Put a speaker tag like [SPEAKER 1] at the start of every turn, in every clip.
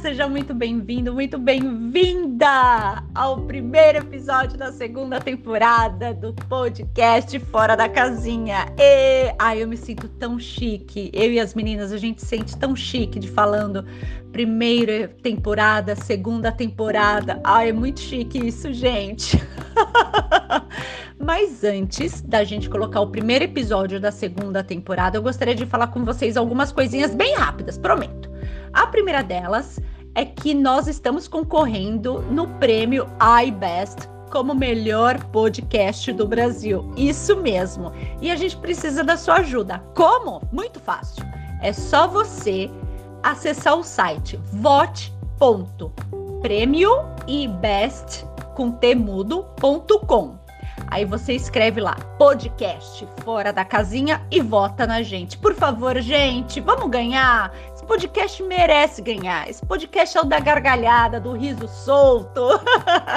[SPEAKER 1] Seja muito bem-vindo, muito bem-vinda ao primeiro episódio da segunda temporada do podcast Fora da Casinha. E ai, eu me sinto tão chique. Eu e as meninas, a gente sente tão chique de falando primeira temporada, segunda temporada. Ai, é muito chique isso, gente. Mas antes da gente colocar o primeiro episódio da segunda temporada, eu gostaria de falar com vocês algumas coisinhas bem rápidas, prometo. A primeira delas é que nós estamos concorrendo no prêmio iBest como melhor podcast do Brasil. Isso mesmo. E a gente precisa da sua ajuda. Como? Muito fácil. É só você acessar o site vote.prêmioibest com. Aí você escreve lá, podcast fora da casinha e vota na gente. Por favor, gente, vamos ganhar. Esse podcast merece ganhar. Esse podcast é o da gargalhada, do riso solto.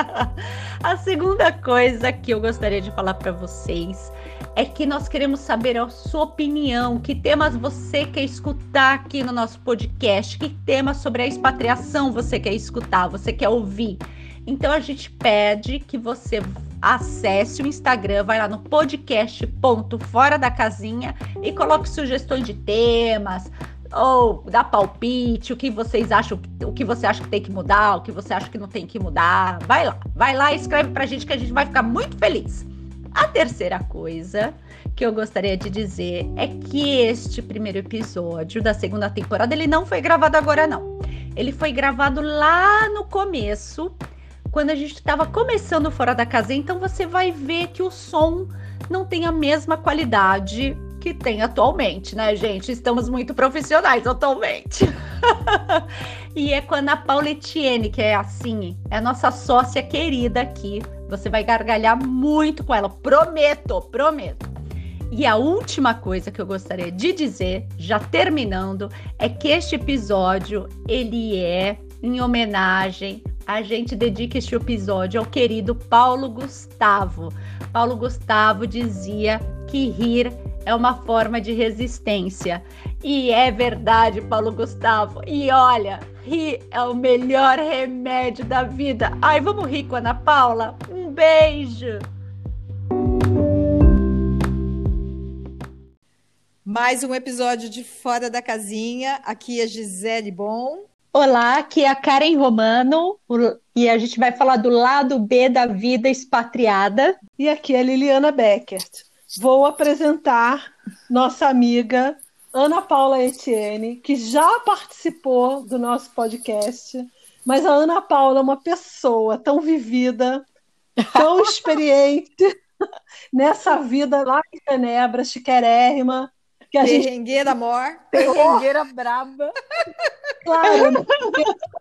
[SPEAKER 1] a segunda coisa que eu gostaria de falar para vocês é que nós queremos saber a sua opinião, que temas você quer escutar aqui no nosso podcast, que temas sobre a expatriação você quer escutar, você quer ouvir. Então a gente pede que você acesse o Instagram, vai lá no podcast ponto fora da casinha e coloque sugestões de temas ou dá palpite, o que vocês acham, o que você acha que tem que mudar, o que você acha que não tem que mudar. Vai lá, vai lá e escreve pra gente que a gente vai ficar muito feliz. A terceira coisa que eu gostaria de dizer é que este primeiro episódio da segunda temporada ele não foi gravado agora não. Ele foi gravado lá no começo, quando a gente estava começando fora da casa, então você vai ver que o som não tem a mesma qualidade que tem atualmente, né, gente? Estamos muito profissionais atualmente. e é com a Paula Etienne, que é assim, é a nossa sócia querida aqui. Você vai gargalhar muito com ela, prometo, prometo. E a última coisa que eu gostaria de dizer, já terminando, é que este episódio ele é em homenagem a gente dedica este episódio ao querido Paulo Gustavo. Paulo Gustavo dizia que rir é uma forma de resistência. E é verdade, Paulo Gustavo. E olha, rir é o melhor remédio da vida. Ai, vamos rir com a Ana Paula? Um beijo!
[SPEAKER 2] Mais um episódio de Fora da Casinha. Aqui é Gisele Bom.
[SPEAKER 1] Olá, aqui é a Karen Romano e a gente vai falar do lado B da vida expatriada.
[SPEAKER 3] E aqui é a Liliana Beckert. Vou apresentar nossa amiga Ana Paula Etienne, que já participou do nosso podcast, mas a Ana Paula é uma pessoa tão vivida, tão experiente nessa vida lá em Genebra, chiquérrima,
[SPEAKER 2] que a Perrengueira gente... mor.
[SPEAKER 3] Perrengueira braba. Claro,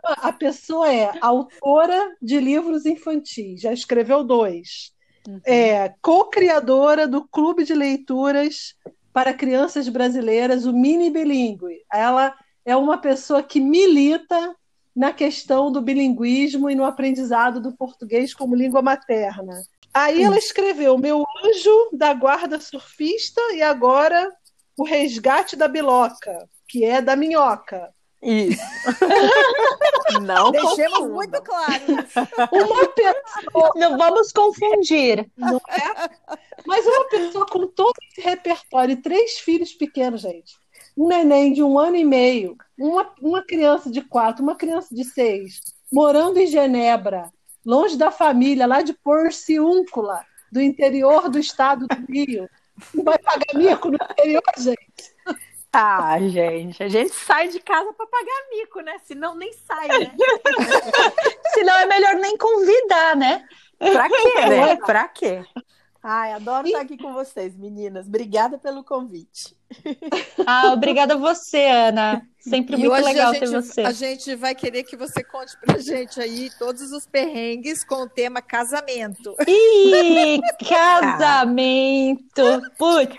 [SPEAKER 3] a pessoa é autora de livros infantis, já escreveu dois. Uhum. É co-criadora do Clube de Leituras para Crianças Brasileiras, o Mini Bilingue. Ela é uma pessoa que milita na questão do bilinguismo e no aprendizado do português como língua materna. Aí ela escreveu Meu Anjo da Guarda Surfista e agora o resgate da biloca, que é da minhoca.
[SPEAKER 1] Isso.
[SPEAKER 2] Não Deixemos confunda. muito claro.
[SPEAKER 1] Uma pessoa. Não vamos confundir. Não
[SPEAKER 3] é? Mas uma pessoa com todo esse repertório, três filhos pequenos, gente. Um neném de um ano e meio, uma, uma criança de quatro, uma criança de seis, morando em Genebra, longe da família, lá de Porciúncula, do interior do estado do Rio. Não vai pagar mico no interior, gente.
[SPEAKER 1] Ah, gente, a gente sai de casa para pagar mico, né? Senão nem sai, né? Senão é melhor nem convidar, né?
[SPEAKER 2] Pra quê, né? Pra quê? Ai, adoro estar aqui com vocês, meninas. Obrigada pelo convite.
[SPEAKER 1] Ah, obrigada a você, Ana. Sempre e muito legal
[SPEAKER 2] gente,
[SPEAKER 1] ter você.
[SPEAKER 2] A gente vai querer que você conte pra gente aí todos os perrengues com o tema casamento.
[SPEAKER 1] Ih, casamento! Putz!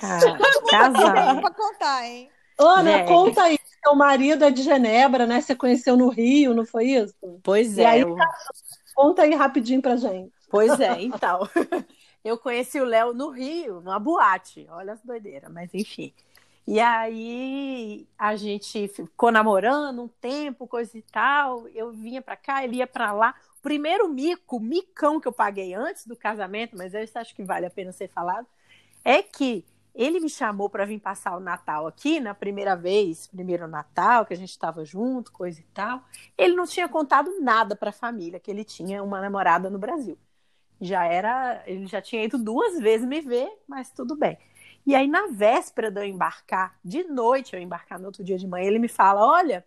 [SPEAKER 2] Casamento. pra contar, hein?
[SPEAKER 3] Ana, é. conta aí. Seu marido é de Genebra, né? Você conheceu no Rio, não foi isso?
[SPEAKER 1] Pois e é.
[SPEAKER 3] Aí, eu... Conta aí rapidinho pra gente.
[SPEAKER 2] Pois é, então. Eu conheci o Léo no Rio, numa boate. Olha as doideiras, mas enfim. E aí a gente ficou namorando um tempo, coisa e tal. Eu vinha para cá, ele ia para lá. O primeiro mico, micão que eu paguei antes do casamento, mas eu acho que vale a pena ser falado, é que ele me chamou para vir passar o Natal aqui, na primeira vez, primeiro Natal, que a gente estava junto, coisa e tal. Ele não tinha contado nada para a família, que ele tinha uma namorada no Brasil. Já era, ele já tinha ido duas vezes me ver, mas tudo bem. E aí, na véspera de eu embarcar, de noite, eu embarcar no outro dia de manhã, ele me fala: Olha,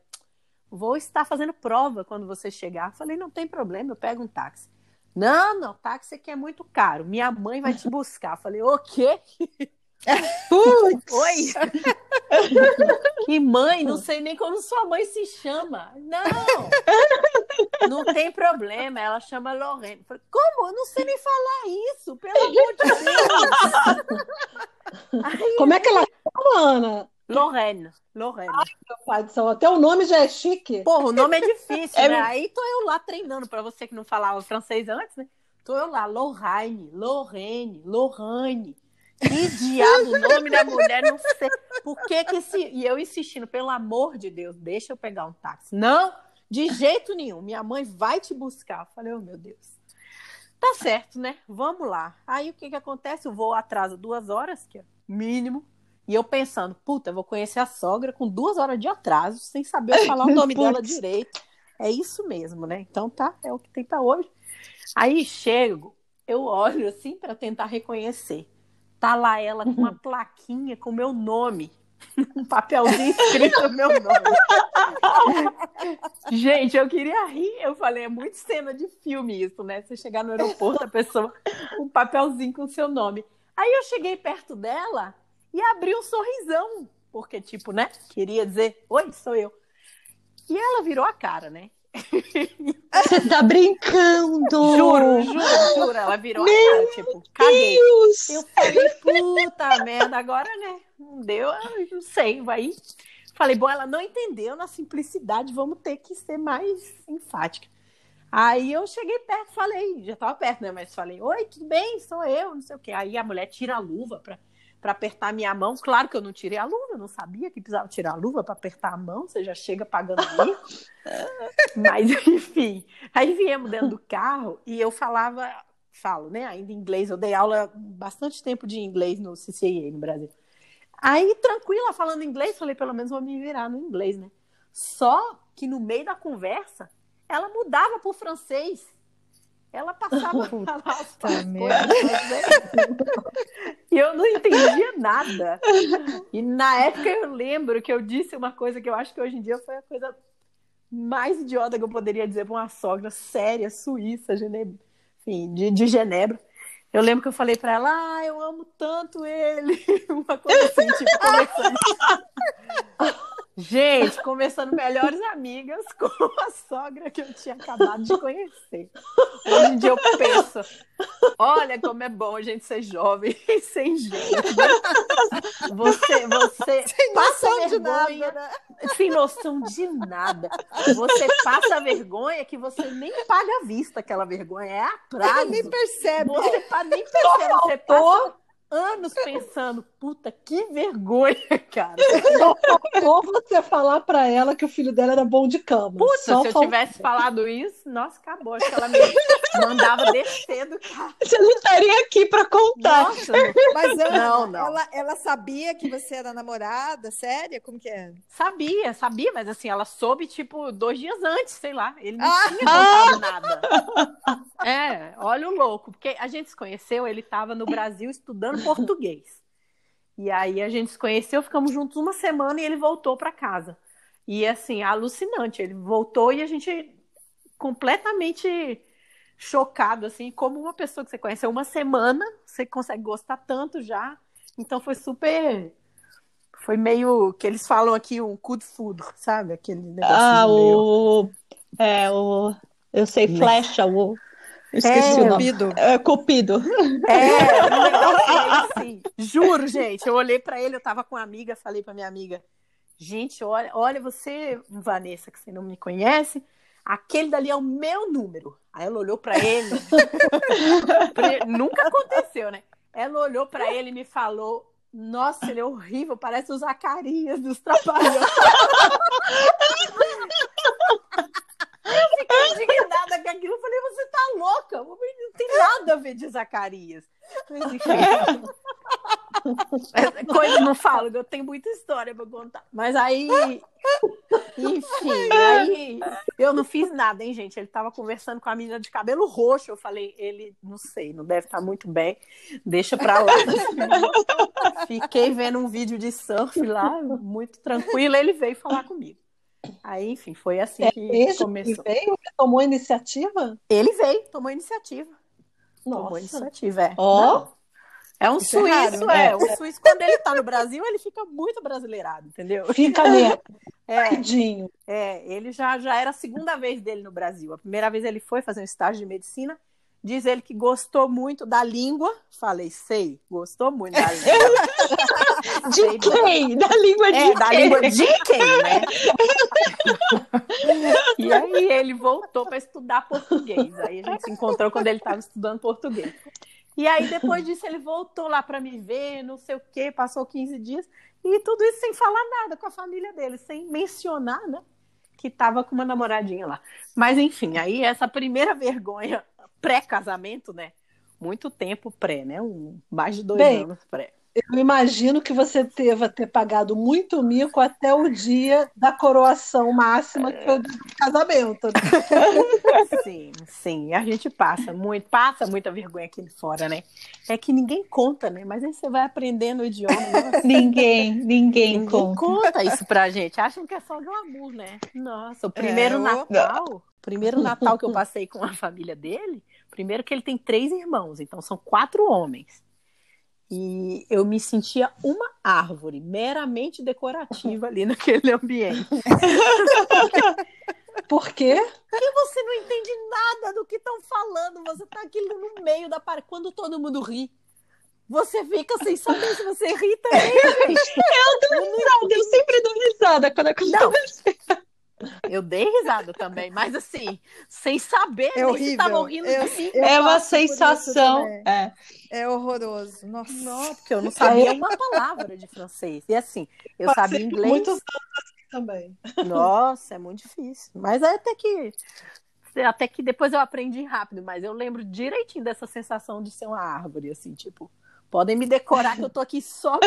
[SPEAKER 2] vou estar fazendo prova quando você chegar. Eu falei: Não tem problema, eu pego um táxi. Não, não, táxi aqui é muito caro. Minha mãe vai te buscar. Eu falei: O quê?
[SPEAKER 1] Putz.
[SPEAKER 2] Oi! que mãe, não sei nem como sua mãe se chama. Não! Não tem problema, ela chama Lorena. Como? Eu não sei nem falar isso, pelo amor de Deus!
[SPEAKER 3] Aí, como é que ela chama, Ana?
[SPEAKER 2] Lorena. Lorena. Ai,
[SPEAKER 3] meu pai do céu, até o nome já é chique.
[SPEAKER 2] Porra, o nome é difícil, é... né? Aí tô eu lá treinando, para você que não falava francês antes, né? Tô eu lá, Lorraine, Lorraine, Lorraine. Que diabo, o nome da mulher, não sei. Por que que esse... E eu insistindo, pelo amor de Deus, deixa eu pegar um táxi. Não, de jeito nenhum. Minha mãe vai te buscar. Eu falei, oh meu Deus. Tá certo, né? Vamos lá. Aí o que que acontece? O voo atrasa duas horas, que é mínimo. E eu pensando, puta, vou conhecer a sogra com duas horas de atraso, sem saber falar o nome dela direito. É isso mesmo, né? Então tá, é o que tem para hoje. Aí chego, eu olho assim para tentar reconhecer. Tá lá ela com uma plaquinha com meu nome. Um papelzinho escrito meu nome. Gente, eu queria rir. Eu falei, é muito cena de filme isso, né? Você chegar no aeroporto, a pessoa com um papelzinho com seu nome. Aí eu cheguei perto dela e abri um sorrisão, porque, tipo, né? Queria dizer, oi, sou eu. E ela virou a cara, né?
[SPEAKER 1] Você tá brincando!
[SPEAKER 2] Juro, juro, juro. Ela virou Meu a cara, tipo, caguei. Deus. Eu falei, puta merda, agora, né? Não deu, não sei, vai. Falei, bom, ela não entendeu na simplicidade, vamos ter que ser mais enfática. Aí eu cheguei perto, falei, já tava perto, né? Mas falei, oi, tudo bem? Sou eu, não sei o quê. Aí a mulher tira a luva pra para apertar minha mão. Claro que eu não tirei a luva, eu não sabia que precisava tirar a luva para apertar a mão, você já chega pagando mico. Mas, enfim, aí viemos dentro do carro e eu falava, falo, né, ainda em inglês, eu dei aula bastante tempo de inglês no CCA no Brasil. Aí, tranquila, falando inglês, falei, pelo menos vou me virar no inglês, né? Só que no meio da conversa, ela mudava para o francês. Ela passava Puta a falar as coisas. E eu não entendia nada. E na época eu lembro que eu disse uma coisa que eu acho que hoje em dia foi a coisa mais idiota que eu poderia dizer para uma sogra séria, suíça, Genebra, enfim, de, de Genebra. Eu lembro que eu falei para ela, ah, eu amo tanto ele. Uma coisa assim, tipo, conversando. Gente, começando melhores amigas com a sogra que eu tinha acabado de conhecer. Hoje em dia eu penso, olha como é bom a gente ser jovem e sem jeito. Você, você
[SPEAKER 1] sem passa noção vergonha, de nada, né?
[SPEAKER 2] sem noção de nada. Você passa vergonha que você nem paga a vista aquela vergonha, é a prazo.
[SPEAKER 1] nem percebe.
[SPEAKER 2] Você nem percebe, você passa anos pensando, puta, que vergonha, cara.
[SPEAKER 3] Ou você falar para ela que o filho dela era bom de cama.
[SPEAKER 2] Puta, se eu tivesse falado isso, nossa, acabou. Acho que ela me mandava descer do carro.
[SPEAKER 1] Você não estaria aqui para contar. Nossa,
[SPEAKER 4] mas Ana, não, não. Ela, ela sabia que você era namorada, séria? Como que é?
[SPEAKER 2] Sabia, sabia, mas assim, ela soube, tipo, dois dias antes, sei lá. Ele não ah, tinha contado nada. É, olha o louco, porque a gente se conheceu, ele estava no Brasil estudando português. E aí a gente se conheceu, ficamos juntos uma semana e ele voltou para casa. E assim, alucinante, ele voltou e a gente completamente chocado, assim, como uma pessoa que você conheceu uma semana, você consegue gostar tanto já. Então foi super. Foi meio que eles falam aqui um cu de fudo, sabe? Aquele negócio.
[SPEAKER 1] Ah, meio... o. É, o. Eu sei, flecha, o. Esqueci é, o nome. Cupido. É, Cupido.
[SPEAKER 2] É, um negócio assim. Juro, gente. Eu olhei para ele, eu tava com uma amiga, falei pra minha amiga: Gente, olha, olha você, Vanessa, que você não me conhece, aquele dali é o meu número. Aí ela olhou para ele. Nunca aconteceu, né? Ela olhou para ele e me falou: Nossa, ele é horrível, parece o Zacarias dos Trapalhões. indignada com aquilo. Eu falei, você tá louca? Não tem nada a ver de Zacarias. Mas, enfim. Coisa não falo, eu tenho muita história para contar. Mas aí, enfim, aí eu não fiz nada, hein, gente? Ele tava conversando com a menina de cabelo roxo. Eu falei, ele, não sei, não deve estar tá muito bem, deixa pra lá. Fiquei vendo um vídeo de surf lá, muito tranquilo. Ele veio falar comigo. Aí, enfim, foi assim é que começou.
[SPEAKER 3] Ele veio? Ele tomou iniciativa?
[SPEAKER 2] Ele veio, tomou iniciativa. Nossa. Tomou iniciativa, é.
[SPEAKER 3] Ó. Oh.
[SPEAKER 2] É um Isso é suíço, é, é. O suíço, quando ele tá no Brasil, ele fica muito brasileirado, entendeu?
[SPEAKER 3] Fica mesmo.
[SPEAKER 2] É, é, ele já, já era a segunda vez dele no Brasil. A primeira vez ele foi fazer um estágio de medicina. Diz ele que gostou muito da língua. Falei, sei, gostou muito da língua.
[SPEAKER 3] de quem? Da língua de
[SPEAKER 2] é,
[SPEAKER 3] quem?
[SPEAKER 2] Da língua de quem, né? e aí ele voltou para estudar português. Aí a gente se encontrou quando ele estava estudando português. E aí, depois disso, ele voltou lá para me ver, não sei o quê, passou 15 dias, e tudo isso sem falar nada com a família dele, sem mencionar, né? Que estava com uma namoradinha lá. Mas, enfim, aí essa primeira vergonha pré-casamento, né? Muito tempo pré, né? Um, mais de dois Bem, anos pré.
[SPEAKER 3] Eu imagino que você teve ter pagado muito mico até o dia da coroação máxima, que foi o casamento. Né?
[SPEAKER 2] Sim, sim. A gente passa muito, passa muita vergonha aqui fora, né? É que ninguém conta, né? Mas aí você vai aprendendo o idioma. Né?
[SPEAKER 1] ninguém, ninguém, ninguém conta.
[SPEAKER 2] conta isso pra gente. Acham que é só glamour, né? Nossa, o primeiro é, Natal, o primeiro Natal que eu passei com a família dele, primeiro que ele tem três irmãos, então são quatro homens. E eu me sentia uma árvore meramente decorativa ali naquele ambiente.
[SPEAKER 3] Por quê?
[SPEAKER 2] Porque você não entende nada do que estão falando. Você está aqui no meio da parede. Quando todo mundo ri, você fica sem saber se você ri também.
[SPEAKER 1] Eu dou risada, eu sempre dou risada quando acontece.
[SPEAKER 2] Eu dei risada também, mas assim, sem saber
[SPEAKER 4] é horrível. se estavam
[SPEAKER 2] rindo
[SPEAKER 4] eu,
[SPEAKER 2] de mim.
[SPEAKER 1] É uma sensação.
[SPEAKER 4] É. é horroroso. Nossa.
[SPEAKER 2] Não, porque eu não sabia uma palavra de francês. E assim, eu Passei sabia inglês.
[SPEAKER 3] Muitos anos assim também.
[SPEAKER 2] Nossa, é muito difícil. Mas até que até que depois eu aprendi rápido, mas eu lembro direitinho dessa sensação de ser uma árvore, assim, tipo, Podem me decorar que eu tô aqui só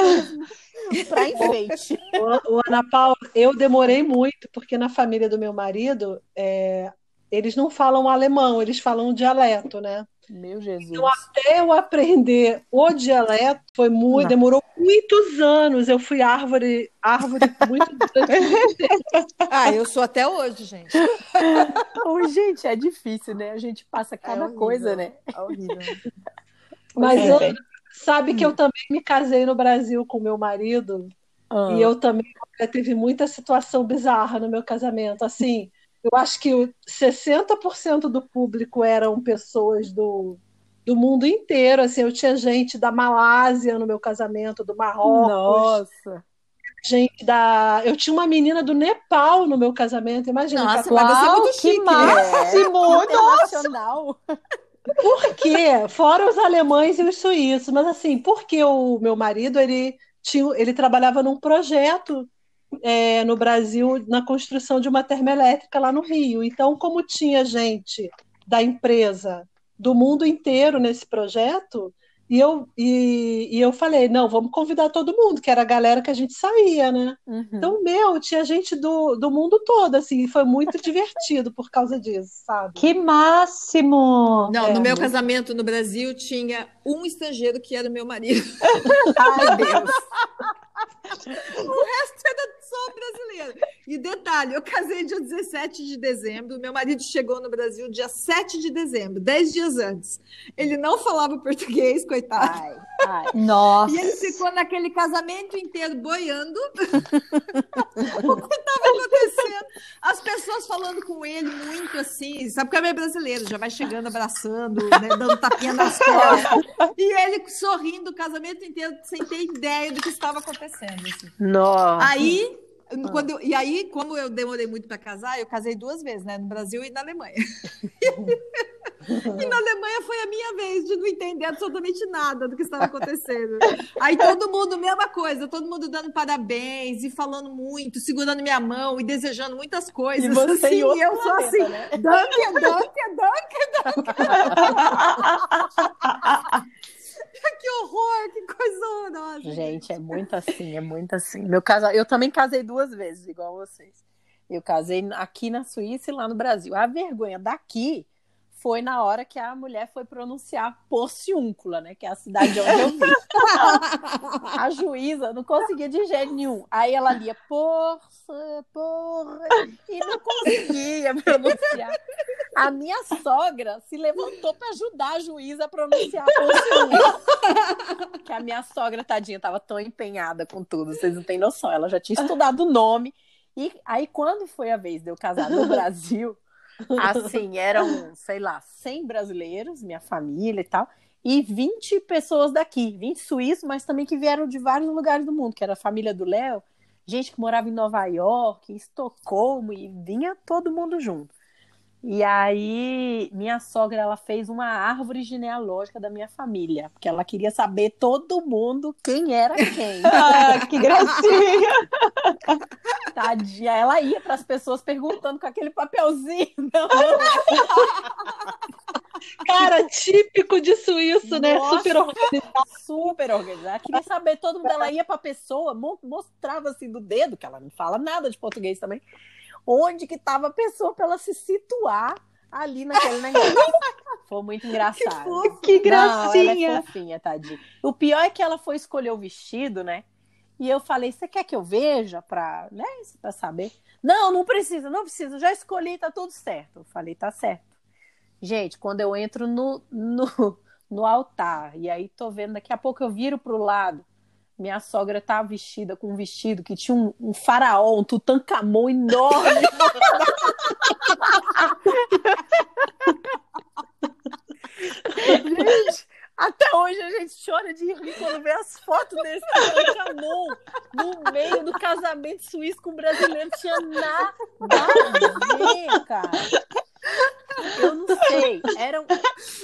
[SPEAKER 2] para enfeite.
[SPEAKER 3] O, o, Ana Paula, eu demorei muito, porque na família do meu marido, é, eles não falam alemão, eles falam um dialeto, né?
[SPEAKER 2] Meu Jesus.
[SPEAKER 3] Então, até eu aprender o dialeto, foi muito, demorou muitos anos. Eu fui árvore, árvore muito
[SPEAKER 4] Ah, eu sou até hoje, gente.
[SPEAKER 2] oh, gente, é difícil, né? A gente passa cada é coisa, né?
[SPEAKER 4] É horrível.
[SPEAKER 3] Mas é. eu, Sabe que eu hum. também me casei no Brasil com meu marido ah. e eu também teve muita situação bizarra no meu casamento. Assim, eu acho que 60% do público eram pessoas do, do mundo inteiro. Assim, eu tinha gente da Malásia no meu casamento, do Marrocos.
[SPEAKER 2] Nossa.
[SPEAKER 3] Gente da. Eu tinha uma menina do Nepal no meu casamento. Imagina.
[SPEAKER 1] Nossa, mas você é muito chique. Que máximo!
[SPEAKER 2] É, internacional.
[SPEAKER 3] Por quê? Fora os alemães e os suíços, mas assim, porque o meu marido ele tinha, ele trabalhava num projeto é, no Brasil na construção de uma termoelétrica lá no Rio. Então, como tinha gente da empresa do mundo inteiro nesse projeto, e eu, e, e, eu falei, não, vamos convidar todo mundo, que era a galera que a gente saía, né? Uhum. Então, meu, tinha gente do, do mundo todo, assim, foi muito divertido por causa disso, sabe?
[SPEAKER 1] Que máximo!
[SPEAKER 4] Não, é. no meu casamento no Brasil tinha um estrangeiro que era meu marido.
[SPEAKER 2] Ai, Deus!
[SPEAKER 4] o resto era só brasileiro. E detalhe, eu casei dia 17 de dezembro, meu marido chegou no Brasil dia 7 de dezembro, 10 dias antes. Ele não falava português, coitado. Ai,
[SPEAKER 1] ai. Nossa.
[SPEAKER 4] E ele ficou naquele casamento inteiro boiando. o que estava acontecendo? As pessoas falando com ele muito assim, sabe que é meio brasileiro, já vai chegando, abraçando, né, dando tapinha nas costas. E ele sorrindo o casamento inteiro, sem ter ideia do que estava acontecendo. Assim.
[SPEAKER 2] Nossa.
[SPEAKER 4] Aí quando eu, e aí, como eu demorei muito para casar, eu casei duas vezes, né? No Brasil e na Alemanha. E na Alemanha foi a minha vez de não entender absolutamente nada do que estava acontecendo. Aí todo mundo, mesma coisa, todo mundo dando parabéns e falando muito, segurando minha mão e desejando muitas coisas.
[SPEAKER 2] E você
[SPEAKER 4] assim, e eu sou
[SPEAKER 2] planeta,
[SPEAKER 4] assim,
[SPEAKER 2] né?
[SPEAKER 4] danke, danke, danke, danke. que horror, que coisa horrorosa.
[SPEAKER 2] Gente, é muito assim, é muito assim. Meu casa... Eu também casei duas vezes, igual vocês. Eu casei aqui na Suíça e lá no Brasil. A vergonha daqui foi na hora que a mulher foi pronunciar Porciúncula, né? Que é a cidade onde eu vi. a juíza não conseguia de jeito nenhum. Aí ela lia porça, porra, e não conseguia pronunciar. A minha sogra se levantou para ajudar a juíza a pronunciar Porciúncula. que a minha sogra, tadinha, estava tão empenhada com tudo, vocês não têm noção. Ela já tinha estudado o nome. E aí, quando foi a vez de eu casar no Brasil, Assim, eram, sei lá, 100 brasileiros, minha família e tal, e 20 pessoas daqui, 20 suíços, mas também que vieram de vários lugares do mundo, que era a família do Léo, gente que morava em Nova York, em Estocolmo, e vinha todo mundo junto. E aí, minha sogra, ela fez uma árvore genealógica da minha família, porque ela queria saber todo mundo quem era quem.
[SPEAKER 3] ah, que gracinha!
[SPEAKER 2] Tadinha, ela ia para as pessoas perguntando com aquele papelzinho.
[SPEAKER 3] Cara, típico de suíço, né?
[SPEAKER 2] Nossa,
[SPEAKER 3] Super organizado.
[SPEAKER 2] Super organizado. Queria saber todo mundo. Ela ia para a pessoa, mostrava assim do dedo, que ela não fala nada de português também, onde que estava a pessoa para ela se situar ali naquele negócio. Foi muito engraçado.
[SPEAKER 3] Que gracinha!
[SPEAKER 2] Não, ela é fofinha, tadinha. O pior é que ela foi escolher o vestido, né? E eu falei, você quer que eu veja para né, pra saber? Não, não precisa, não precisa, já escolhi, tá tudo certo. Eu falei, tá certo. Gente, quando eu entro no, no, no altar, e aí tô vendo, daqui a pouco eu viro pro lado, minha sogra tá vestida com um vestido que tinha um, um faraó, um tutankamon enorme. Gente, até hoje a gente chora de rir quando vê as fotos desse Tutankamon no meio do casamento suíço com o brasileiro. Tinha nada a ver, cara. Eu não sei. Era, um,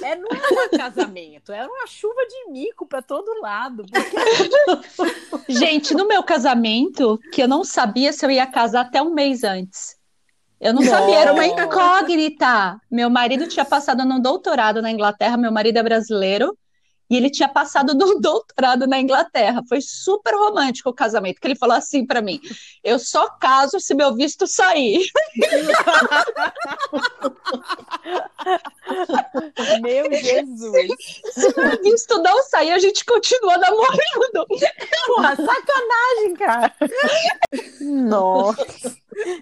[SPEAKER 2] era, não era um casamento, era uma chuva de mico para todo lado. Porque...
[SPEAKER 1] Gente, no meu casamento, que eu não sabia se eu ia casar até um mês antes. Eu não
[SPEAKER 2] Nossa.
[SPEAKER 1] sabia, era uma incógnita. Meu marido tinha passado num doutorado na Inglaterra, meu marido é brasileiro, e ele tinha passado num doutorado na Inglaterra. Foi super romântico o casamento, que ele falou assim para mim: "Eu só caso se meu visto sair".
[SPEAKER 2] Meu Jesus.
[SPEAKER 1] Se meu visto não sair, a gente continua namorando.
[SPEAKER 2] Porra, sacanagem, cara. Nossa.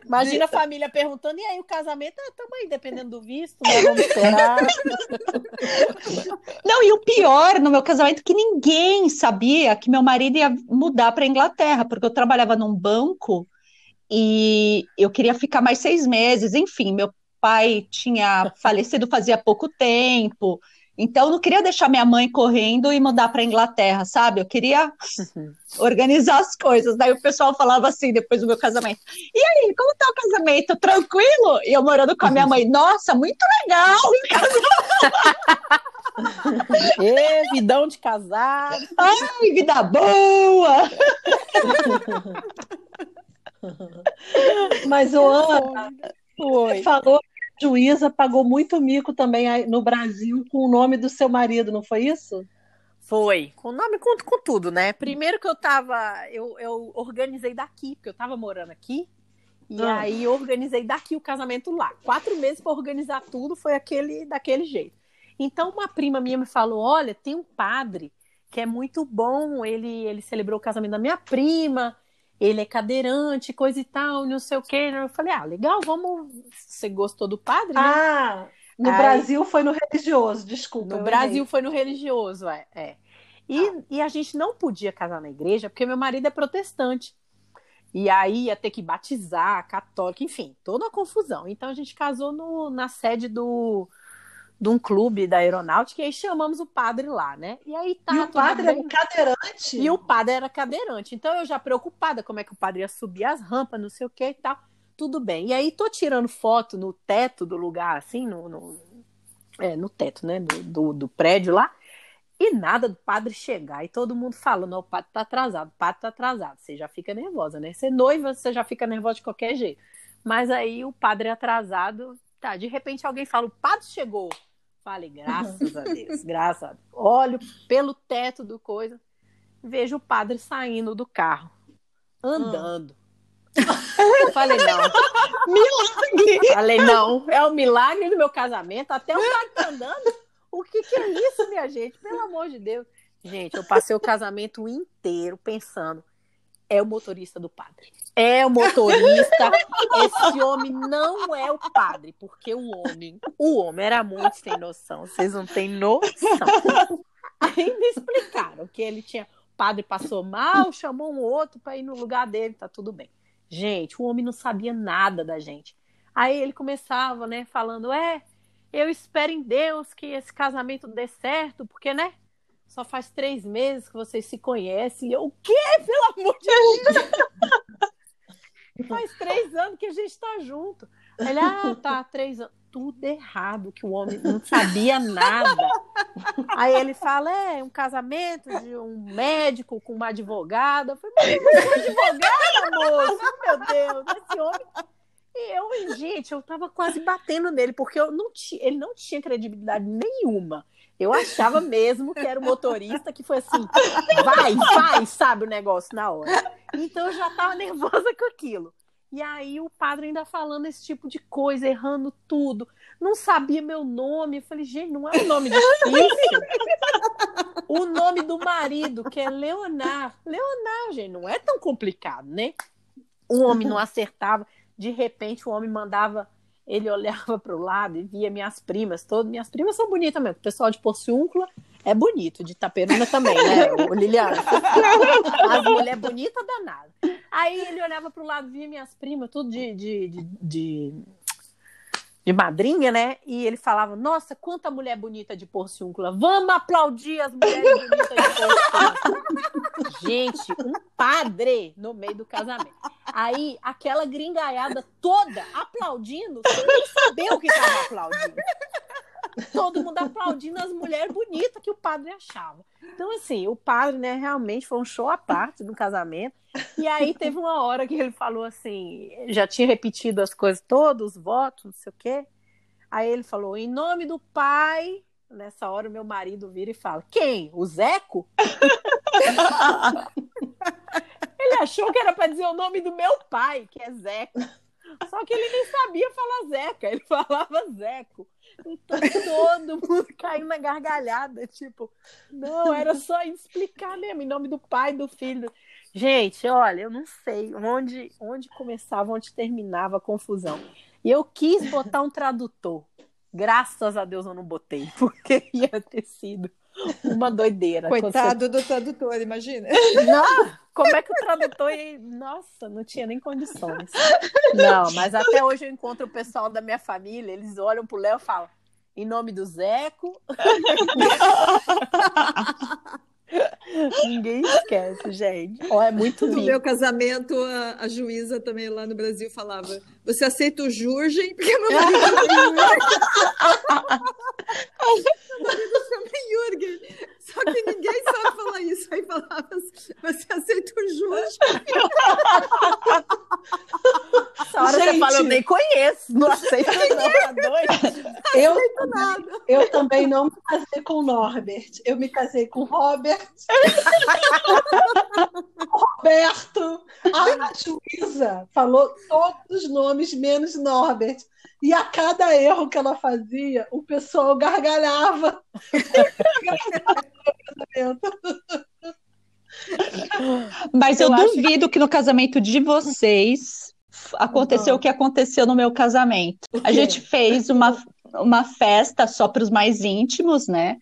[SPEAKER 2] Imagina a família perguntando, e aí o casamento? Ah, tamo aí, dependendo do visto, né? Vamos esperar.
[SPEAKER 1] Não, e o pior no meu casamento que ninguém sabia que meu marido ia mudar para Inglaterra, porque eu trabalhava num banco e eu queria ficar mais seis meses. Enfim, meu pai tinha falecido fazia pouco tempo, então eu não queria deixar minha mãe correndo e mudar para Inglaterra, sabe? Eu queria organizar as coisas. Daí o pessoal falava assim depois do meu casamento: E aí, como tá o casamento? Tranquilo? E eu morando com a minha mãe: Nossa, muito legal!
[SPEAKER 2] Ê, vidão de casado.
[SPEAKER 1] Ai, vida boa!
[SPEAKER 3] Mas o Ana
[SPEAKER 2] Foi.
[SPEAKER 3] falou que a juíza pagou muito mico também no Brasil com o nome do seu marido, não foi isso?
[SPEAKER 2] Foi. Com nome, com, com tudo, né? Primeiro que eu tava. Eu, eu organizei daqui, porque eu tava morando aqui. E
[SPEAKER 3] Ah.
[SPEAKER 2] aí eu organizei daqui o casamento lá. Quatro meses para organizar tudo, foi aquele daquele jeito. Então uma prima minha me falou: olha, tem um padre que é muito bom. Ele, ele celebrou o casamento da minha prima. Ele é cadeirante, coisa e tal, não sei o quê. Eu falei, ah, legal, vamos. Você gostou do padre? né?
[SPEAKER 3] Ah, no
[SPEAKER 2] Aí-
[SPEAKER 3] Brasil foi no religioso, desculpa.
[SPEAKER 2] No Brasil foi no religioso, é. é. E, e a gente não podia casar na igreja porque meu marido é protestante. E aí ia ter que batizar, católico, enfim, toda uma confusão. Então a gente casou no, na sede do, de um clube da aeronáutica e aí chamamos o padre lá, né? E aí tá
[SPEAKER 3] E o padre
[SPEAKER 2] bem.
[SPEAKER 3] era cadeirante?
[SPEAKER 2] E o padre era cadeirante. Então eu já preocupada como é que o padre ia subir as rampas, não sei o que e tal. Tudo bem. E aí tô tirando foto no teto do lugar, assim, no, no, é, no teto, né, do, do, do, prédio lá, e nada do padre chegar, e todo mundo falando, o padre tá atrasado, o padre tá atrasado, você já fica nervosa, né, você noiva, você já fica nervosa de qualquer jeito, mas aí o padre é atrasado, tá, de repente alguém fala, o padre chegou, Falei, graças a Deus, graças a Deus. Olho pelo teto do coisa, vejo o padre saindo do carro, andando. Hum. Falei, não.
[SPEAKER 3] milagre!
[SPEAKER 2] Falei, não, é o milagre do meu casamento, até o padre tá andando. O que, que é isso, minha gente? Pelo amor de Deus. Gente, eu passei o casamento inteiro pensando, é o motorista do padre. É o motorista. Esse homem não é o padre, porque o homem, o homem era muito sem noção. Vocês não têm noção. Aí me explicaram que ele tinha. O padre passou mal, chamou um outro para ir no lugar dele, tá tudo bem. Gente, o homem não sabia nada da gente. Aí ele começava, né, falando: é, eu espero em Deus que esse casamento dê certo, porque, né? Só faz três meses que vocês se conhecem. E eu, o quê? Pelo amor de Deus! faz três anos que a gente está junto. Ele, ah, tá, três anos. Tudo errado, que o homem não sabia nada. Aí ele fala: é um casamento de um médico com uma advogada. Eu falei, mas uma advogada, moço? Meu Deus, esse homem. E eu, gente, eu tava quase batendo nele, porque eu não tinha, ele não tinha credibilidade nenhuma. Eu achava mesmo que era o motorista que foi assim, vai, vai, sabe o negócio na hora. Então eu já estava nervosa com aquilo. E aí o padre ainda falando esse tipo de coisa, errando tudo. Não sabia meu nome. Eu falei, gente, não é um nome difícil. o nome do marido, que é Leonardo. Leonardo, gente, não é tão complicado, né? O homem não acertava. De repente o homem mandava ele olhava para o lado e via minhas primas, todas minhas primas são bonitas mesmo. O pessoal de Porciúncula é bonito, de Itaperuna também, né, o Liliana? As mulheres bonitas danada. Aí ele olhava para o lado, via minhas primas, tudo de, de, de, de, de madrinha, né? E ele falava: Nossa, quanta mulher bonita de Porciúncula, vamos aplaudir as mulheres bonitas de Porciúncula. Gente, um padre no meio do casamento. Aí, aquela gringaiada toda aplaudindo, sem saber o que estava aplaudindo. Todo mundo aplaudindo as mulheres bonitas que o padre achava. Então, assim, o padre, né, realmente foi um show à parte no casamento. E aí teve uma hora que ele falou assim, já tinha repetido as coisas todas, os votos, não sei o quê. Aí ele falou, em nome do pai, Nessa hora, o meu marido vira e fala: Quem? O Zeco? ele achou que era para dizer o nome do meu pai, que é Zeco. Só que ele nem sabia falar Zeca, ele falava Zeco. Então todo mundo caiu na gargalhada, tipo, não, era só explicar mesmo, em nome do pai, do filho. Gente, olha, eu não sei onde, onde começava, onde terminava a confusão. E eu quis botar um tradutor. Graças a Deus eu não botei, porque ia ter sido uma doideira.
[SPEAKER 4] Coitado você... do tradutor, imagina.
[SPEAKER 2] Não, como é que o tradutor ia... Nossa, não tinha nem condições. Não, mas até hoje eu encontro o pessoal da minha família, eles olham pro Léo e falam, em nome do Zeco. Ninguém esquece, gente. Oh, é muito
[SPEAKER 4] No meu casamento, a, a, juíza também lá no Brasil falava: Você aceita o Jurgen? Porque meu marido meu marido chama Jürgen. Só que ninguém sabe falar isso. Aí falava: Você aceita o Jurgen?
[SPEAKER 2] Essa hora gente, você fala: Eu nem conheço, não aceito, não, tá?
[SPEAKER 3] Eu, nada. eu também não me casei com o Norbert. Eu me casei com o Robert. Roberto. A juíza falou todos os nomes, menos Norbert. E a cada erro que ela fazia, o pessoal gargalhava.
[SPEAKER 1] Mas eu, eu duvido que... que no casamento de vocês aconteceu o que aconteceu no meu casamento. A gente fez uma, uma festa só para os mais íntimos, né?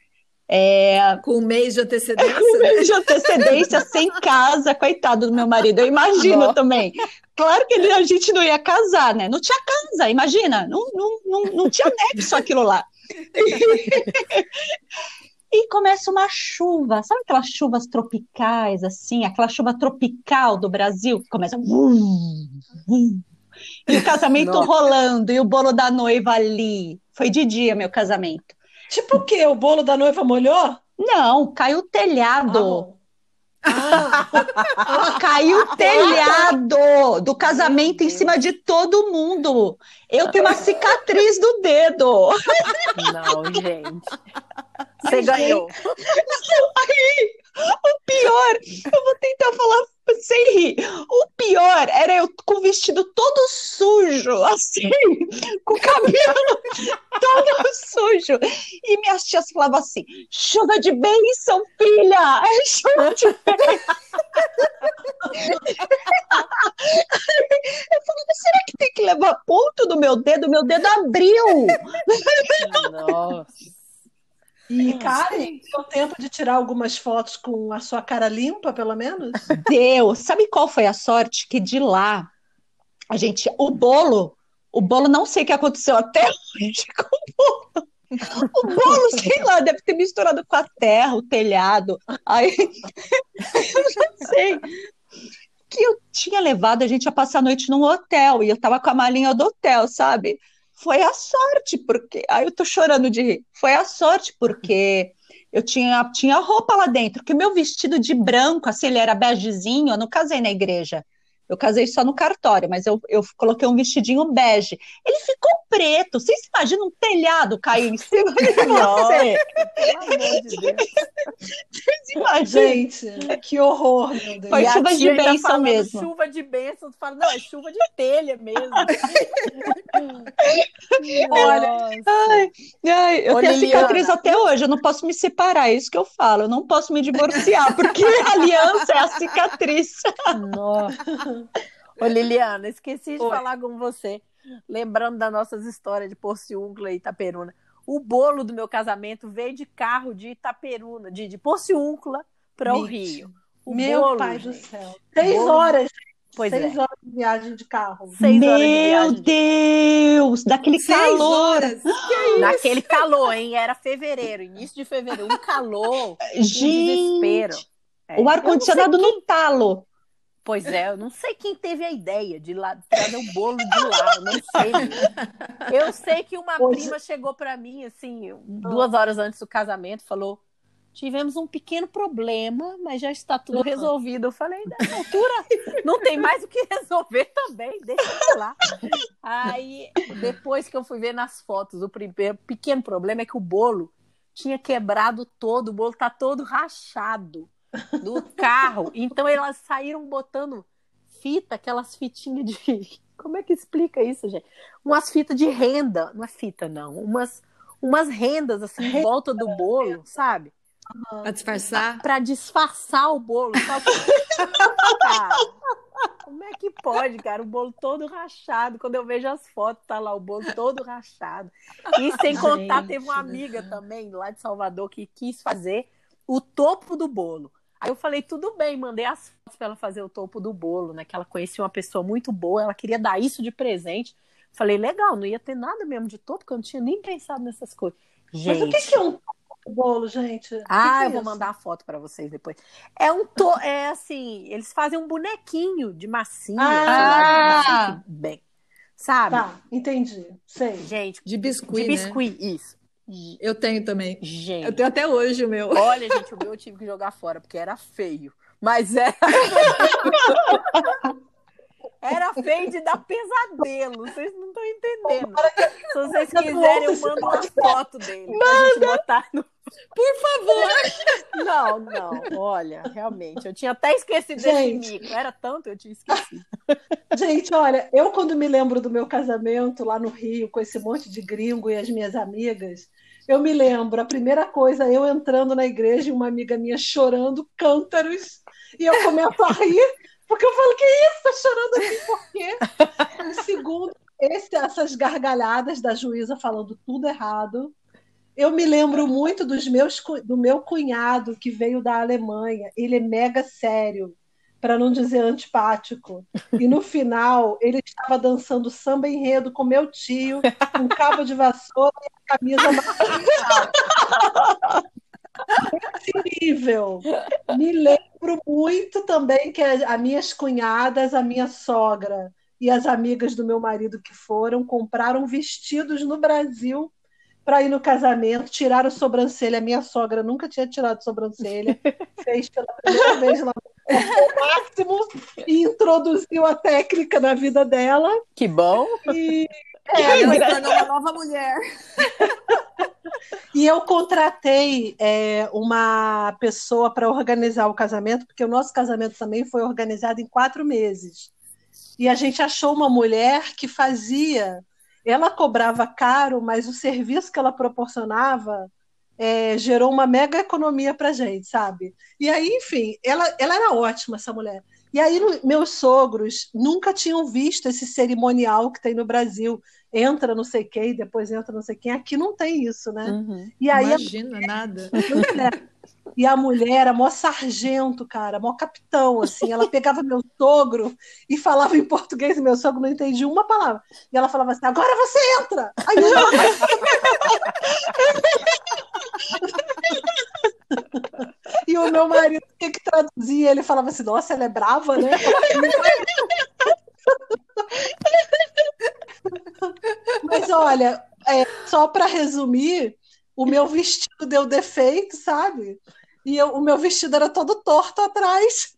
[SPEAKER 4] É... Com um mês de antecedência.
[SPEAKER 1] Com um mês de antecedência, sem casa, coitado do meu marido. Eu imagino também. Claro que ele, a gente não ia casar, né? Não tinha casa, imagina. Não, não, não, não tinha nexo aquilo lá. E começa uma chuva, sabe aquelas chuvas tropicais, assim, aquela chuva tropical do Brasil, que começa. Vum, vum, e o casamento Nossa. rolando, e o bolo da noiva ali. Foi de dia meu casamento.
[SPEAKER 3] Tipo o quê? O bolo da noiva molhou?
[SPEAKER 1] Não, caiu o telhado.
[SPEAKER 3] Ah,
[SPEAKER 1] Ah, caiu o telhado do casamento em cima de todo mundo. Eu tenho uma cicatriz do dedo.
[SPEAKER 2] Não, gente. Você ganhou.
[SPEAKER 1] Aí, o pior, eu vou tentar falar sem rir. O pior era eu com o vestido todo sujo, assim, com o cabelo todo sujo. E minhas tias falavam assim: chuva de bênção, filha! É chuva de bênção. Eu falava, será que tem que levar ponto do meu dedo? Meu dedo abriu.
[SPEAKER 2] Nossa.
[SPEAKER 3] E Karen, deu tempo de tirar algumas fotos com a sua cara limpa, pelo menos?
[SPEAKER 1] Deus, sabe qual foi a sorte? Que de lá, a gente, o bolo, o bolo não sei o que aconteceu até hoje com o bolo. O bolo, sei lá, deve ter misturado com a terra, o telhado. Aí, eu não sei. Que eu tinha levado a gente a passar a noite num hotel e eu tava com a malinha do hotel, sabe? Foi a sorte, porque. Aí eu tô chorando de rir. Foi a sorte, porque eu tinha, tinha roupa lá dentro, que o meu vestido de branco, assim, ele era begezinho, eu não casei na igreja. Eu casei só no cartório, mas eu, eu coloquei um vestidinho bege. Ele ficou preto. Vocês imaginam um telhado cair em cima de você?
[SPEAKER 2] Pelo amor de Deus.
[SPEAKER 1] Vocês imaginam?
[SPEAKER 3] Gente, que horror, meu Deus.
[SPEAKER 1] Foi
[SPEAKER 2] E
[SPEAKER 1] chuva de
[SPEAKER 2] ainda
[SPEAKER 1] bênção
[SPEAKER 2] falando
[SPEAKER 1] mesmo.
[SPEAKER 2] Chuva de bênção. Tu fala, não, é chuva de telha mesmo.
[SPEAKER 3] Olha,
[SPEAKER 1] Ai, ai, eu
[SPEAKER 2] Ô,
[SPEAKER 1] tenho
[SPEAKER 2] Liliana.
[SPEAKER 1] cicatriz até hoje, eu não posso me separar, é isso que eu falo. Eu não posso me divorciar, porque a aliança é a cicatriz.
[SPEAKER 2] Nossa. Ô, Liliana, esqueci de
[SPEAKER 3] Oi.
[SPEAKER 2] falar com você. Lembrando das nossas histórias de Porciúncula e Itaperuna. O bolo do meu casamento veio de carro de Itaperuna, de, de Porciúncula para o. Rio. O
[SPEAKER 3] meu
[SPEAKER 2] bolo,
[SPEAKER 3] pai do
[SPEAKER 2] gente.
[SPEAKER 3] céu. Seis
[SPEAKER 2] Bolo-
[SPEAKER 3] horas,
[SPEAKER 2] Pois
[SPEAKER 3] seis
[SPEAKER 2] é.
[SPEAKER 3] horas de viagem de carro.
[SPEAKER 2] Seis horas de
[SPEAKER 1] Meu
[SPEAKER 2] viagem.
[SPEAKER 1] Deus, daquele
[SPEAKER 4] Seis
[SPEAKER 1] calor.
[SPEAKER 4] horas.
[SPEAKER 2] Naquele calor, hein? Era fevereiro, início de fevereiro. Um calor, um
[SPEAKER 1] Gente,
[SPEAKER 2] desespero. É,
[SPEAKER 1] o ar-condicionado no talo.
[SPEAKER 2] Pois é, eu não sei quem teve a ideia de lá trazer o bolo de lá, eu não sei. Eu sei que uma
[SPEAKER 3] Hoje-
[SPEAKER 2] prima chegou para mim assim, duas horas antes do casamento, falou: tivemos um pequeno problema, mas já está tudo resolvido. Eu falei, nessa altura não tem mais o que resolver também, deixa pra lá. Aí, depois que eu fui ver nas fotos, o primeiro pequeno problema é que o bolo tinha quebrado todo, o bolo tá todo rachado do carro. Então elas saíram botando fita, aquelas fitinhas de. Como é que explica isso, gente? Umas fitas de renda. Não é fita, não. Umas, umas rendas assim em volta do bolo, sabe?
[SPEAKER 4] Pra disfarçar.
[SPEAKER 2] Pra disfarçar o bolo. Só que... Como é que pode, cara? O bolo todo rachado. Quando eu vejo as fotos, tá lá o bolo todo rachado. E sem contar,
[SPEAKER 4] Gente
[SPEAKER 2] teve uma amiga também lá de Salvador que quis fazer o topo do bolo. Aí eu falei, tudo bem, mandei as fotos para ela fazer o topo do bolo, né? Que ela conhecia uma pessoa muito boa, ela queria dar isso de presente. Falei, legal, não ia ter nada mesmo de topo, porque eu não tinha nem pensado nessas coisas. Gente.
[SPEAKER 3] Mas o que que é um bolo, gente?
[SPEAKER 2] Ah,
[SPEAKER 3] que é
[SPEAKER 2] eu vou mandar a foto para vocês depois. É um to... é assim, eles fazem um bonequinho de massinha,
[SPEAKER 3] Ah!
[SPEAKER 2] sei lá, não sei que bem. Sabe?
[SPEAKER 3] Tá, entendi. Sei.
[SPEAKER 2] Gente,
[SPEAKER 4] De biscuit,
[SPEAKER 2] de
[SPEAKER 4] né?
[SPEAKER 2] biscuit, isso.
[SPEAKER 4] Eu tenho também.
[SPEAKER 2] Gente.
[SPEAKER 4] Eu tenho até hoje o meu.
[SPEAKER 2] Olha, gente, o meu eu tive que jogar fora, porque era feio. Mas era. Era feio de dar pesadelo. Vocês não estão entendendo. Se vocês quiserem, eu mando uma foto dele. Pra gente botar no...
[SPEAKER 4] Por favor!
[SPEAKER 2] Não, não. Olha, realmente. Eu tinha até esquecido
[SPEAKER 3] Gente.
[SPEAKER 2] desse mico. Era tanto, eu tinha esquecido.
[SPEAKER 3] Gente, olha, eu quando me lembro do meu casamento lá no Rio, com esse monte de gringo e as minhas amigas, eu me lembro, a primeira coisa, eu entrando na igreja e uma amiga minha chorando cântaros, e eu começo a rir, porque eu falo, que isso? Tá chorando assim por quê? E segundo, esse- essas gargalhadas da juíza falando tudo errado. Eu me lembro muito dos meus, do meu cunhado que veio da Alemanha. Ele é mega sério, para não dizer antipático. E no final, ele estava dançando samba enredo com meu tio, com cabo de vassoura e a camisa. Esse nível. Me lembro muito também que as minhas cunhadas, a minha sogra e as amigas do meu marido que foram, compraram vestidos no Brasil para ir no casamento, tiraram sobrancelha. Minha sogra nunca tinha tirado sobrancelha, fez pela primeira vez lá o máximo e introduziu a técnica na vida dela.
[SPEAKER 2] Que bom!
[SPEAKER 4] E é, ela se tornou uma nova mulher.
[SPEAKER 3] E eu contratei é, uma pessoa para organizar o casamento, porque o nosso casamento também foi organizado em quatro meses. E a gente achou uma mulher que fazia. Ela cobrava caro, mas o serviço que ela proporcionava é, gerou uma mega economia para gente, sabe? E aí, enfim, ela, ela era ótima, essa mulher. E aí, meus sogros nunca tinham visto esse cerimonial que tem no Brasil. Entra não sei quem, depois entra não sei quem. Aqui não tem isso, né?
[SPEAKER 4] Uhum.
[SPEAKER 3] E aí,
[SPEAKER 4] Imagina, a... nada.
[SPEAKER 3] E a mulher era mó sargento, cara, mó capitão, assim. Ela pegava meu sogro e falava em português, e meu sogro não entendia uma palavra. E ela falava assim: agora você entra! Aí eu... e o meu marido tinha que traduzir, ele falava assim: nossa, ela é brava, né? Mas olha, é, só para resumir, o meu vestido deu defeito, sabe? E eu, o meu vestido era todo torto atrás.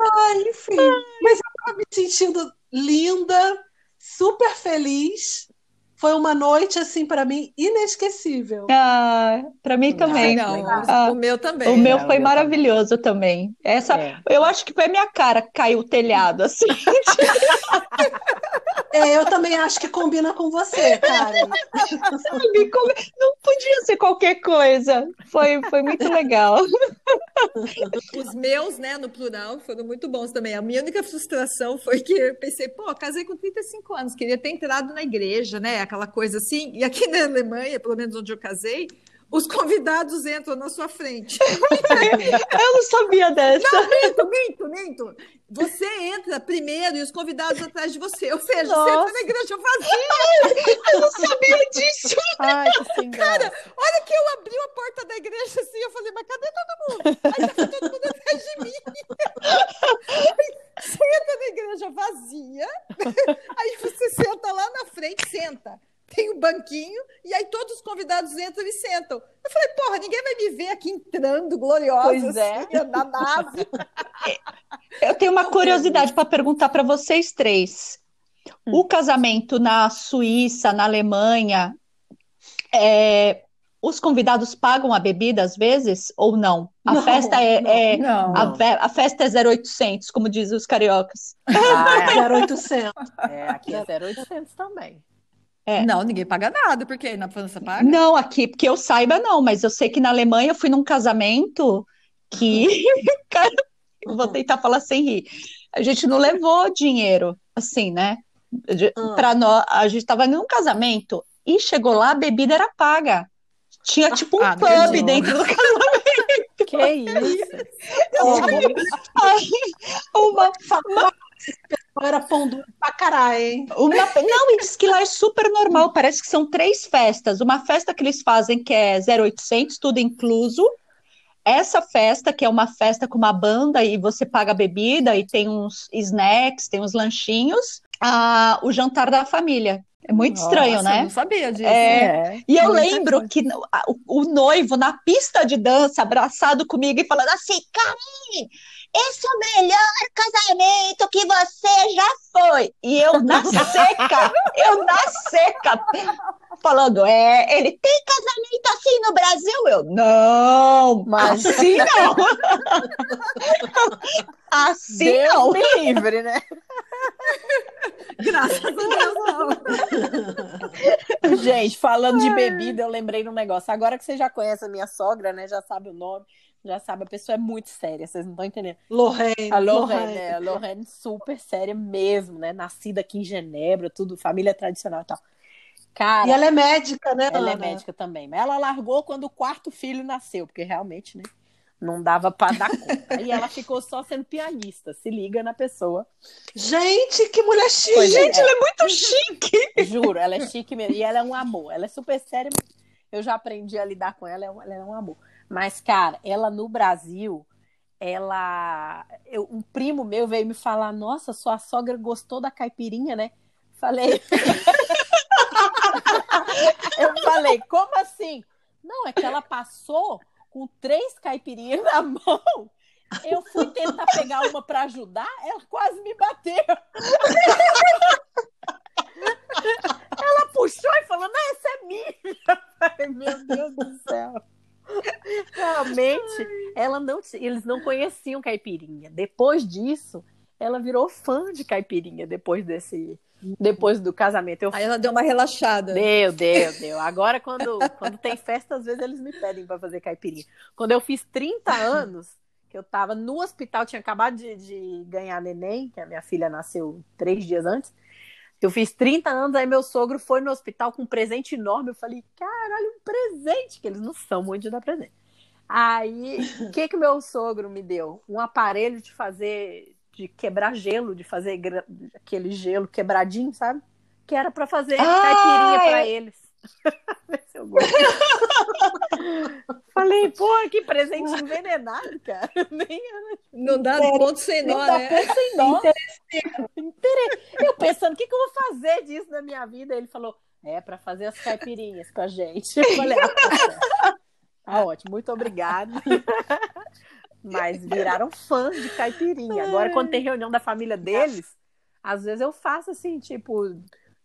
[SPEAKER 3] Ai, enfim. Mas eu estava me sentindo linda, super feliz. Foi uma noite, assim, para mim, inesquecível.
[SPEAKER 1] Ah, para mim também.
[SPEAKER 4] Não, ah, o meu também.
[SPEAKER 1] O meu foi maravilhoso também. Essa, é. Eu acho que foi a minha cara que caiu o telhado, assim.
[SPEAKER 3] É, eu também acho que combina com você, cara.
[SPEAKER 1] Não podia ser qualquer coisa. Foi, foi muito legal.
[SPEAKER 4] Os meus, né, no plural, foram muito bons também. A minha única frustração foi que eu pensei, pô, casei com 35 anos, queria ter entrado na igreja, né? Aquela coisa assim. E aqui na Alemanha, pelo menos onde eu casei, os convidados entram na sua frente.
[SPEAKER 1] eu não sabia dessa.
[SPEAKER 4] Não, minto, minto, minto. Você entra primeiro e os convidados atrás de você. Ou seja, Nossa. você entra na igreja vazia.
[SPEAKER 1] eu não sabia disso.
[SPEAKER 4] Ai, que Cara, olha que eu abri a porta da igreja assim, eu falei, mas cadê todo mundo? Aí tá todo mundo atrás de mim. Você entra na igreja vazia, aí você senta lá na frente, senta tem um banquinho, e aí todos os convidados entram e sentam. Eu falei, porra, ninguém vai me ver aqui entrando gloriosa
[SPEAKER 2] pois é.
[SPEAKER 4] assim, na nave.
[SPEAKER 1] Eu tenho uma curiosidade para perguntar para vocês três. Hum. O casamento na Suíça, na Alemanha, é, os convidados pagam a bebida às vezes ou não? A não, festa é, não, é não, a, a, festa é 0800, como dizem os cariocas.
[SPEAKER 3] Ah, é 0800.
[SPEAKER 2] É, aqui é 0800 também.
[SPEAKER 4] É. Não, ninguém paga nada, porque na França paga?
[SPEAKER 1] Não, aqui, porque eu saiba, não, mas eu sei que na Alemanha eu fui num casamento que. Cara, vou tentar falar sem rir. A gente não levou dinheiro, assim, né? Ah. Para nós, a gente estava num casamento e chegou lá, a bebida era paga. Tinha tipo um ah, pub dentro do casamento.
[SPEAKER 2] Que isso?
[SPEAKER 3] uma, uma, era pão duro pra caralho, hein?
[SPEAKER 1] Uma... Não, e diz que lá é super normal. Parece que são três festas. Uma festa que eles fazem que é 0800, tudo incluso. Essa festa, que é uma festa com uma banda e você paga bebida e tem uns snacks, tem uns lanchinhos. Ah, o jantar da família. É muito Nossa, estranho, né?
[SPEAKER 4] Eu não sabia disso.
[SPEAKER 1] É, é. E eu lembro que o, o, noivo na pista de dança, abraçado comigo e falando assim, Karine, esse é o melhor casamento que você já foi. E eu na seca, eu na seca, falando, é, ele tem casamento assim no Brasil? Eu, não, mas assim não. assim
[SPEAKER 2] Deus
[SPEAKER 1] não.
[SPEAKER 2] me livre, né?
[SPEAKER 4] Graças a Deus,
[SPEAKER 2] não. Gente, falando de bebida, eu lembrei de um negócio. Agora que você já conhece a minha sogra, né? Já sabe o nome já sabe, a pessoa é muito séria, vocês não estão entendendo.
[SPEAKER 3] Lorraine.
[SPEAKER 2] A Lorraine, Lorraine. É, a Lorraine super séria mesmo, né? Nascida aqui em Genebra, tudo, família tradicional e tal. Cara,
[SPEAKER 3] e ela é médica, né?
[SPEAKER 2] Ela é Ana? é médica também. Mas ela largou quando o quarto filho nasceu, porque realmente, né? Não dava para dar conta. e ela ficou só sendo pianista. Se liga na pessoa.
[SPEAKER 3] Gente, que mulher chique!
[SPEAKER 1] Pois Gente, é. ela é muito chique!
[SPEAKER 2] Juro, ela é chique mesmo. E ela é um amor. Ela é super séria. Eu já aprendi a lidar com ela. Ela é um amor. Mas, cara, ela no Brasil, ela. Eu, um primo meu veio me falar: Nossa, sua sogra gostou da caipirinha, né? Falei. Eu falei, como assim? Não, é que ela passou com três caipirinhas na mão. Eu fui tentar pegar uma para ajudar, ela quase me bateu. Ela puxou e falou: Não, essa é minha. Ai, meu Deus do céu. Realmente, ela não, eles não conheciam caipirinha. Depois disso, ela virou fã de caipirinha depois desse depois do casamento. Eu...
[SPEAKER 4] Aí ela deu uma relaxada.
[SPEAKER 2] Deu, deu, deu. Agora, quando, quando tem festa, às vezes eles me pedem para fazer caipirinha. Quando eu fiz 30 anos, que eu tava no hospital, tinha acabado de, de ganhar neném, que a minha filha nasceu três dias antes. Eu fiz 30 anos, aí meu sogro foi no hospital com um presente enorme. Eu falei, caralho, um presente, que eles não são muito de dar presente. Aí, o que que meu sogro me deu? Um aparelho de fazer, de quebrar gelo, de fazer aquele gelo quebradinho, sabe? Que era para fazer ah, caipirinha é... para eles. Falei, pô, que presente envenenado, cara. Nem,
[SPEAKER 4] não dá ponto sem nó, né? Ponto sem nó.
[SPEAKER 2] Eu pensando, o que, que eu vou fazer disso na minha vida? Ele falou, é para fazer as caipirinhas com a gente. Eu falei, ah, tá ótimo, muito obrigada. Mas viraram fãs de caipirinha. Agora, quando tem reunião da família deles, às vezes eu faço assim, tipo,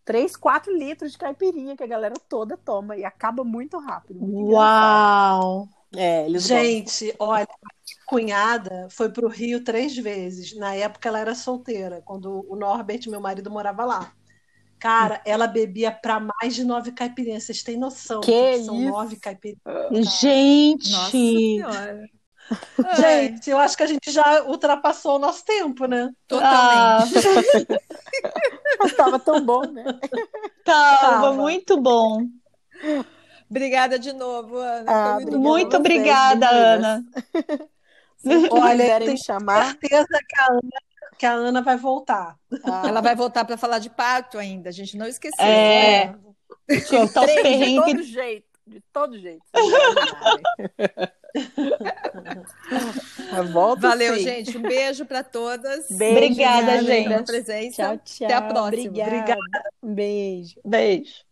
[SPEAKER 2] 3, 4 litros de caipirinha que a galera toda toma e acaba muito rápido. Muito
[SPEAKER 3] Uau! É, Gente, gostam. olha, cunhada foi para o Rio três vezes. Na época ela era solteira, quando o Norbert, meu marido, morava lá. Cara, ela bebia para mais de nove caipirinhas. Vocês têm noção
[SPEAKER 2] que,
[SPEAKER 3] são
[SPEAKER 2] isso?
[SPEAKER 3] nove caipirinhas?
[SPEAKER 1] Gente! Nossa senhora.
[SPEAKER 3] Gente, eu acho que a gente já ultrapassou o nosso tempo, né?
[SPEAKER 4] Totalmente.
[SPEAKER 2] Ah. Tava tão bom, né?
[SPEAKER 1] Tava, Tava. muito bom.
[SPEAKER 4] Obrigada de novo, Ana.
[SPEAKER 1] Ah, muito, muito obrigada, Ana.
[SPEAKER 3] Se Olha, tenho chamar. certeza que a Ana, que a Ana vai voltar.
[SPEAKER 4] Ah. Ela vai voltar para falar de parto ainda. A gente não esqueceu.
[SPEAKER 1] É. Né?
[SPEAKER 2] Contar os perrengues. De todo jeito. De todo jeito.
[SPEAKER 4] Volto Valeu, sim. gente. Um beijo para todas.
[SPEAKER 1] Beijo, Obrigada, gente. Pela
[SPEAKER 4] presença.
[SPEAKER 2] Tchau, tchau.
[SPEAKER 4] Até a próxima.
[SPEAKER 2] Obrigada. Obrigada.
[SPEAKER 1] Beijo. Beijo.